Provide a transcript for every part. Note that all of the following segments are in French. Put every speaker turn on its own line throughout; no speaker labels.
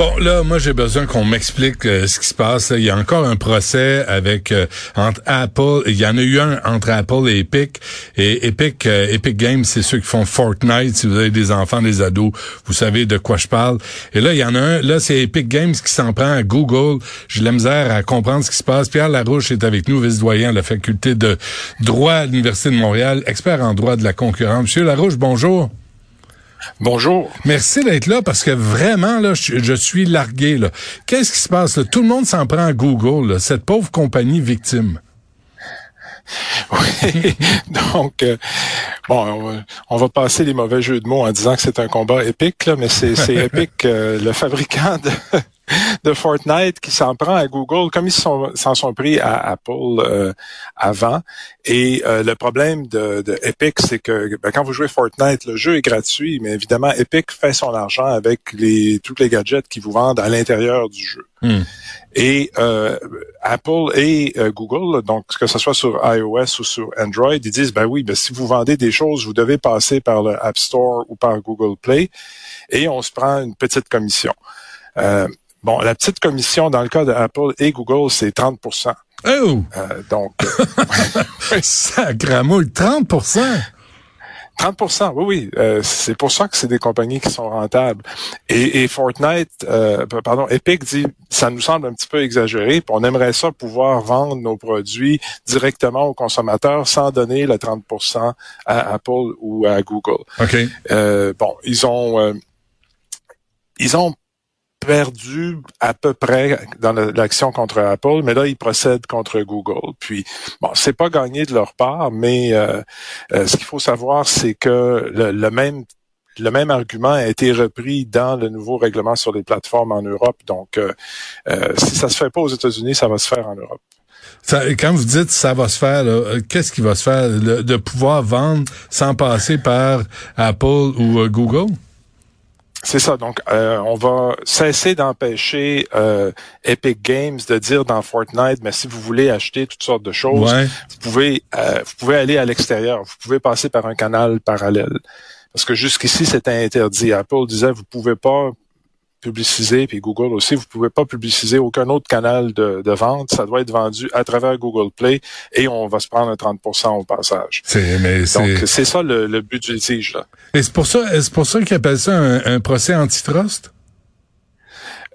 Bon, là, moi, j'ai besoin qu'on m'explique euh, ce qui se passe. Il y a encore un procès avec euh, entre Apple. Il y en a eu un entre Apple et Epic. Et Epic, euh, Epic Games, c'est ceux qui font Fortnite. Si vous avez des enfants, des ados, vous savez de quoi je parle. Et là, il y en a un. Là, c'est Epic Games qui s'en prend à Google. J'ai la misère à comprendre ce qui se passe. Pierre Larouche est avec nous, vice-doyen à la faculté de droit à l'Université de Montréal, expert en droit de la concurrence. Monsieur Larouche, bonjour.
Bonjour.
Merci d'être là parce que vraiment, là, je, suis largué. Là. Qu'est-ce qui se passe? Là? Tout le monde s'en prend à Google, cette pauvre compagnie victime.
Oui, donc euh, bon, on va, passer les mauvais jeux de mots en disant que c'est un combat épique, là, mais c'est épique. Euh, le fabricant de, de Fortnite qui s'en prend à Google, comme ils s'en sont, pris à Apple euh, avant. Et euh, le problème de, de Epic, c'est que ben, quand vous jouez Fortnite, le jeu est gratuit, mais évidemment, Epic fait son argent avec les tous les gadgets qu'ils vous vendent à l'intérieur du jeu. Hmm. Et euh, Apple et Google, donc que ce soit sur iOS ou sur Android, ils disent ben oui, ben si vous vendez des choses, vous devez passer par le App Store ou par Google Play, et on se prend une petite commission. Euh, Bon, la petite commission dans le cas de Apple et Google, c'est 30% Oh!
Euh,
donc,
Sacramouille, 30%
30% oui, oui. Euh, c'est pour ça que c'est des compagnies qui sont rentables. Et, et Fortnite, euh, pardon, Epic dit, ça nous semble un petit peu exagéré, puis on aimerait ça pouvoir vendre nos produits directement aux consommateurs sans donner le 30% à Apple ou à Google.
OK.
Euh, bon, ils ont... Euh, ils ont perdu à peu près dans l'action contre Apple, mais là, ils procèdent contre Google. Puis, bon, c'est pas gagné de leur part, mais euh, euh, ce qu'il faut savoir, c'est que le, même le même argument a été repris dans le nouveau règlement sur les plateformes en Europe. Donc, euh, si ça se fait pas aux États-Unis, ça va se faire en Europe.
quand vous dites ça va se faire, qu'est-ce qui va se faire? de pouvoir vendre sans passer par Apple ou Google?
C'est ça. Donc, euh, on va cesser d'empêcher euh, Epic Games de dire dans Fortnite, mais si vous voulez acheter toutes sortes de choses, vous pouvez euh, vous pouvez aller à l'extérieur. Vous pouvez passer par un canal parallèle. Parce que jusqu'ici, c'était interdit. Apple disait, vous pouvez pas publiciser, puis Google aussi, vous pouvez pas publiciser aucun autre canal de, vente. Ça doit être vendu à travers Google Play et on va se prendre un 30% au passage.
C'est, mais
Donc, c'est ça le, but du litige. Là.
Et c'est pour ça, c'est pour ça qu'ils appellent ça un, un procès antitrust?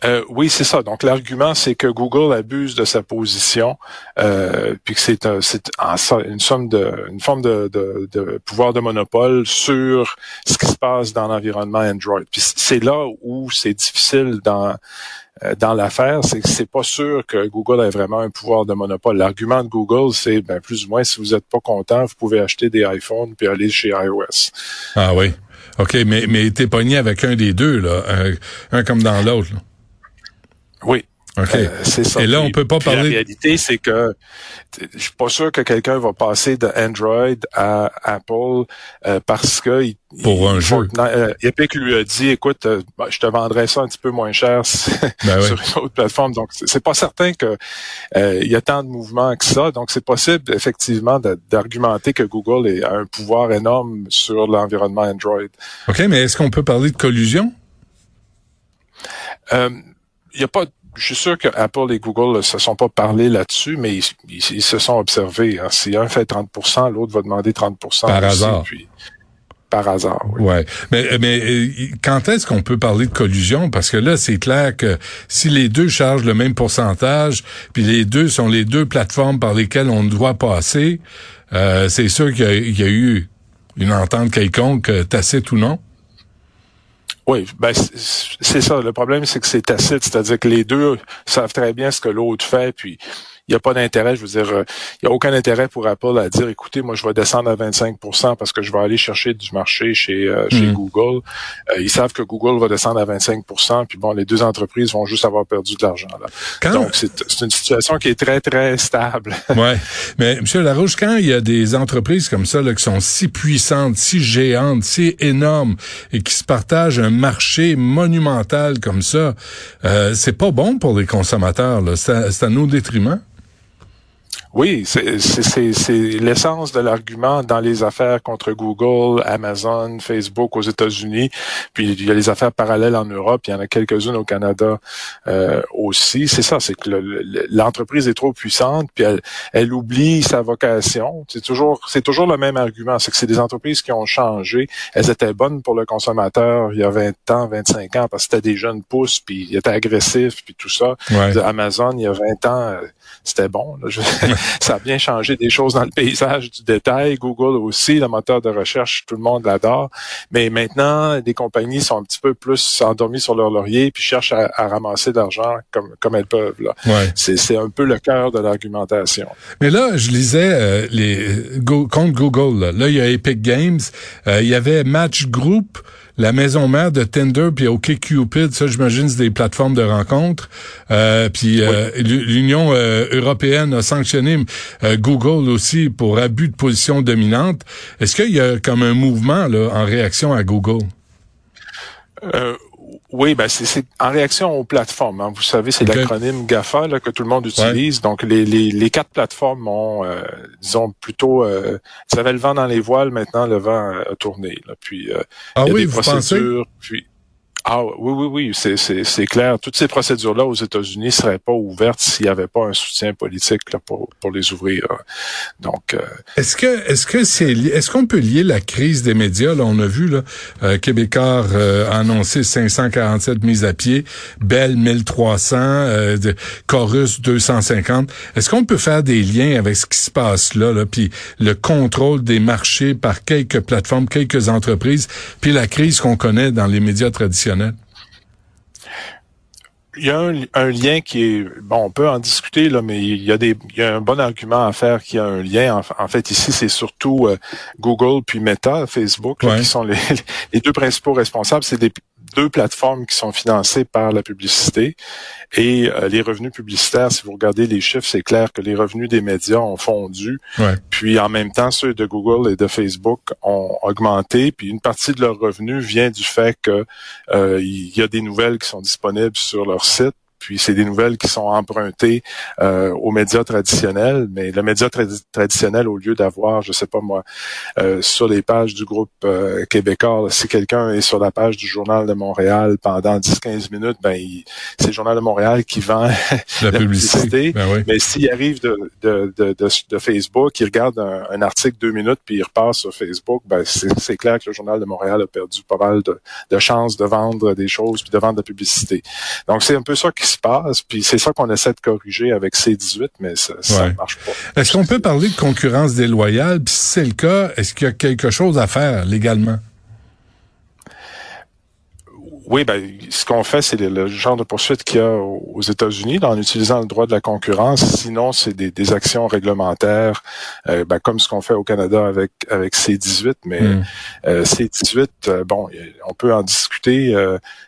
Euh, oui, c'est ça. Donc l'argument, c'est que Google abuse de sa position, euh, puis que c'est une somme de, une forme de, pouvoir de monopole sur ce qui se passe dans l'environnement Android. Puis c'est là où c'est difficile dans euh, dans l'affaire, c'est que c'est pas sûr que Google ait vraiment un pouvoir de monopole. L'argument de Google, c'est ben plus ou moins si vous êtes pas content, vous pouvez acheter des iPhones puis aller chez iOS.
Ah oui. OK, mais mais t'es pogné avec un des deux là, un, un comme dans l'autre.
Oui.
Okay. Euh, c'est ça. Et là, on peut pas parler.
La réalité, c'est que je suis pas sûr que quelqu'un va passer de Android à Apple euh, parce que
pour un jeu.
Euh, Epic lui a dit, écoute, bah, je te vendrai ça un petit peu moins cher ben sur une autre plateforme. Donc, c'est pas certain que il y a tant de mouvements que ça. Donc, c'est possible effectivement d'argumenter que Google a un pouvoir énorme sur l'environnement Android.
Ok, mais est-ce qu'on peut parler de collusion?
Il y a pas je suis sûr que Apple et Google ne se sont pas parlé là-dessus, mais ils, se sont observés. Hein. Si un fait 30% l'autre va demander 30%
Par hasard.
par hasard, oui.
Ouais. Mais, mais euh, quand est-ce qu'on peut parler de collusion? Parce que là, c'est clair que si les deux chargent le même pourcentage, puis les deux sont les deux plateformes par lesquelles on doit passer, euh, c'est sûr qu'il y, a eu une entente quelconque, euh, tacite ou non.
Oui, ben c'est ça. Le problème, c'est que c'est tacite, c'est-à-dire que les deux savent très bien ce que l'autre fait, puis il n'y a pas d'intérêt, je veux dire, euh, il n'y a aucun intérêt pour Apple à dire, écoutez, moi, je vais descendre à 25 parce que je vais aller chercher du marché chez, euh, chez mm. Google. Euh, ils savent que Google va descendre à 25% puis bon, les deux entreprises vont juste avoir perdu de l'argent. là. Donc, c'est une situation qui est très, très stable.
ouais. Mais, M. Larouche, quand il y a des entreprises comme ça, là, qui sont si puissantes, si géantes, si énormes, et qui se partagent un marché monumental comme ça, euh, c'est pas bon pour les consommateurs. C'est à, à nos détriments.
Oui, c'est l'essence de l'argument dans les affaires contre Google, Amazon, Facebook aux États-Unis. Puis il y a les affaires parallèles en Europe. Il y en a quelques-unes au Canada euh, aussi. C'est ça, c'est que l'entreprise est trop puissante, puis elle, elle oublie sa vocation. C'est toujours, c'est toujours le même argument. C'est que c'est des entreprises qui ont changé. Elles étaient bonnes pour le consommateur il y a 20 ans, 25 ans, parce que c'était des jeunes pousses, puis ils étaient agressifs, puis tout ça. Amazon, il y a 20 ans, euh, c'était bon. ça a bien changé des choses dans le paysage du détail. Google aussi, le moteur de recherche, tout le monde l'adore. Mais maintenant, des compagnies sont un petit peu plus endormies sur leur laurier puis cherchent à, ramasser de l'argent comme, comme elles peuvent. Là. C'est, un peu le cœur de l'argumentation.
Mais là, je lisais euh, les contre Google. Là. il y a Epic Games. Euh, il y avait Match Group la maison mère de Tinder puis OkCupid, ça j'imagine c'est des plateformes de rencontres. Euh, puis euh, l'Union euh, européenne a sanctionné Google aussi pour abus de position dominante. Est-ce qu'il y a comme un mouvement là en réaction à Google?
Oui, ben c'est en réaction aux plateformes. Hein. Vous savez, c'est l'acronyme GAFA là, que tout le monde utilise. Donc, les, les, les, quatre plateformes ont, euh, disons, plutôt... Euh, ça avait le vent dans les voiles, maintenant le vent a tourné. Là. Puis, euh,
ah il y a oui, des procédures.
Puis, ah oui, oui, oui, c'est clair. Toutes ces procédures-là aux États-Unis seraient pas ouvertes s'il n'y avait pas un soutien politique là, pour, pour les ouvrir. Donc, euh,
est-ce que est-ce que c'est est-ce qu'on peut lier la crise des médias? Là, on a vu là, euh, Québécois euh, a annoncé 547 mises à pied, Bell 1300, euh, Chorus 250. Est-ce qu'on peut faire des liens avec ce qui se passe là, là, puis le contrôle des marchés par quelques plateformes, quelques entreprises, puis la crise qu'on connaît dans les médias traditionnels?
Il y a un, lien qui est bon, on peut en discuter là, mais il y a des, il y a un bon argument à faire qu'il y a un lien. En, fait, ici, c'est surtout euh, Google puis Meta, Facebook, qui sont les, les, deux principaux responsables. C'est des, deux plateformes qui sont financées par la publicité et euh, les revenus publicitaires, si vous regardez les chiffres, c'est clair que les revenus des médias ont fondu. Puis en même temps, ceux de Google et de Facebook ont augmenté. Puis une partie de leurs revenus vient du fait que euh, y a des nouvelles qui sont disponibles sur leur site puis c'est des nouvelles qui sont empruntées euh, aux médias traditionnels, mais le média traditionnel, au lieu d'avoir, je sais pas moi, euh, sur les pages du groupe euh, québécois, si quelqu'un est sur la page du Journal de Montréal pendant 10-15 minutes, ben c'est le Journal de Montréal qui vend la, publicité. Ben mais s'il arrive de, de, de, de, Facebook, il regarde un, article deux minutes puis il repasse sur Facebook, ben c'est clair que le Journal de Montréal a perdu pas mal de, de chances de vendre des choses puis de vendre de la publicité. Donc c'est un peu ça qui passe. Puis c'est ça qu'on essaie de corriger avec C18, mais ça, ne marche pas.
Est-ce qu'on peut parler de concurrence déloyale? Puis si c'est le cas, est-ce qu'il y a quelque chose à faire légalement?
Oui, ben, ce qu'on fait, c'est le, genre de poursuite qu'il y a aux États-Unis en utilisant le droit de la concurrence. Sinon, c'est des, actions réglementaires, euh, ben, comme ce qu'on fait au Canada avec avec C18. Mais hmm. euh, C18, euh, bon, on peut en discuter.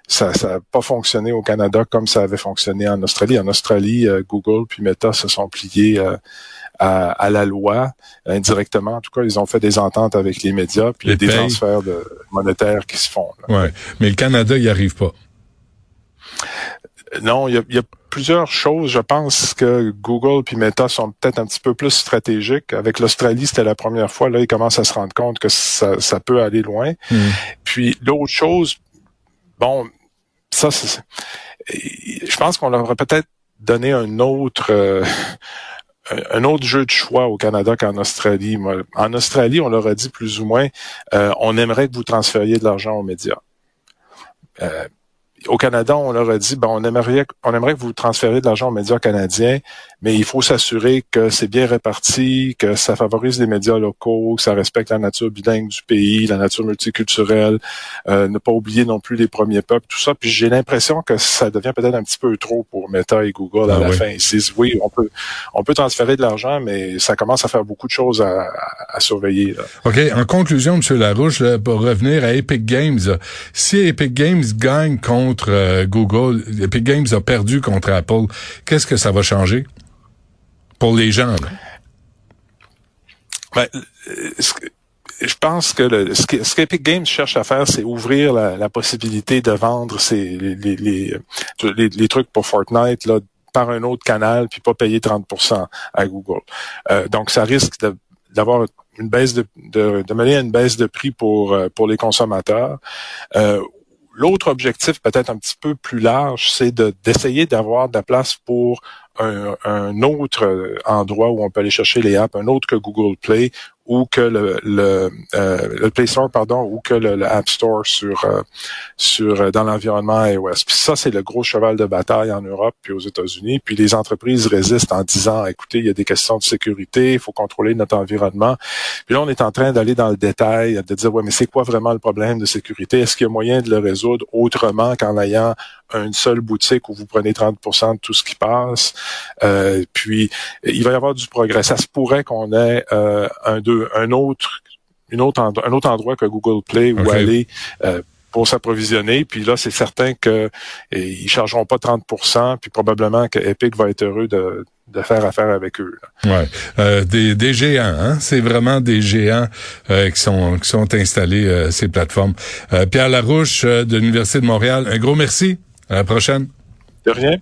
ça n'a pas fonctionné au Canada comme ça avait fonctionné en Australie. En Australie, Google puis Meta se sont pliés à, la loi indirectement. En tout cas, ils ont fait des ententes avec les médias, puis il y a des transferts de, monétaires qui se font.
Ouais, mais le Canada, il n'y arrive pas.
Non, il y, a, plusieurs choses. Je pense que Google puis Meta sont peut-être un petit peu plus stratégiques. Avec l'Australie, c'était la première fois. Là, ils commencent à se rendre compte que ça, peut aller loin. Hmm. Puis l'autre chose, bon, ça, c'est, je pense qu'on leur aurait peut-être donné un autre, euh, un autre jeu de choix au Canada qu'en Australie. En Australie, on leur a dit plus ou moins, euh, on aimerait que vous transfériez de l'argent aux médias. Euh, au Canada, on leur a dit, ben, on aimerait, on aimerait que vous transfériez de l'argent aux médias canadiens, mais il faut s'assurer que c'est bien réparti, que ça favorise les médias locaux, que ça respecte la nature bilingue du pays, la nature multiculturelle, euh, ne pas oublier non plus les premiers peuples, tout ça. Puis j'ai l'impression que ça devient peut-être un petit peu trop pour Meta et Google à ah la fin. Ils disent, oui, on peut, on peut transférer de l'argent, mais ça commence à faire beaucoup de choses à, à surveiller. Là.
OK. En conclusion, M. Larouche, pour revenir à Epic Games, si Epic Games gagne contre euh, Google, Epic Games a perdu contre Apple, qu'est-ce que ça va changer pour les gens?
Ben, je pense que ce qu'Epic Games cherche à faire, c'est ouvrir la, possibilité de vendre ces, les, les, les, trucs pour Fortnite là, par un autre canal, puis pas payer 30% à Google. donc, ça risque d'avoir une baisse de, de, mener à une baisse de prix pour pour les consommateurs. L'autre objectif, peut-être un petit peu plus large, c'est d'essayer d'avoir de la place pour un, autre endroit où on peut aller chercher les apps, un autre que Google Play, ou que le, le, euh, Play Store, pardon, ou que le, App Store sur euh, sur euh, dans l'environnement iOS. Puis ça, c'est le gros cheval de bataille en Europe puis aux États-Unis. Puis les entreprises résistent en disant, écoutez, il y a des questions de sécurité, il faut contrôler notre environnement. Puis là, on est en train d'aller dans le détail, de dire, ouais, mais c'est quoi vraiment le problème de sécurité? Est-ce qu'il y a moyen de le résoudre autrement qu'en ayant une seule boutique où vous prenez 30% de tout ce qui passe. Euh, puis il va y avoir du progrès. Ça se pourrait qu'on ait euh, un, deux, un autre, une autre un autre endroit que Google Play où aller euh, pour s'approvisionner. Puis là, c'est certain que ils chargeront pas 30% puis probablement que Epic va être heureux de, de faire affaire avec eux.
Ouais, euh, des, des géants, hein? c'est vraiment des géants euh, qui sont qui sont installés ces plateformes. Pierre Larouche de l'université de Montréal, un gros merci. À la prochaine.
De rien.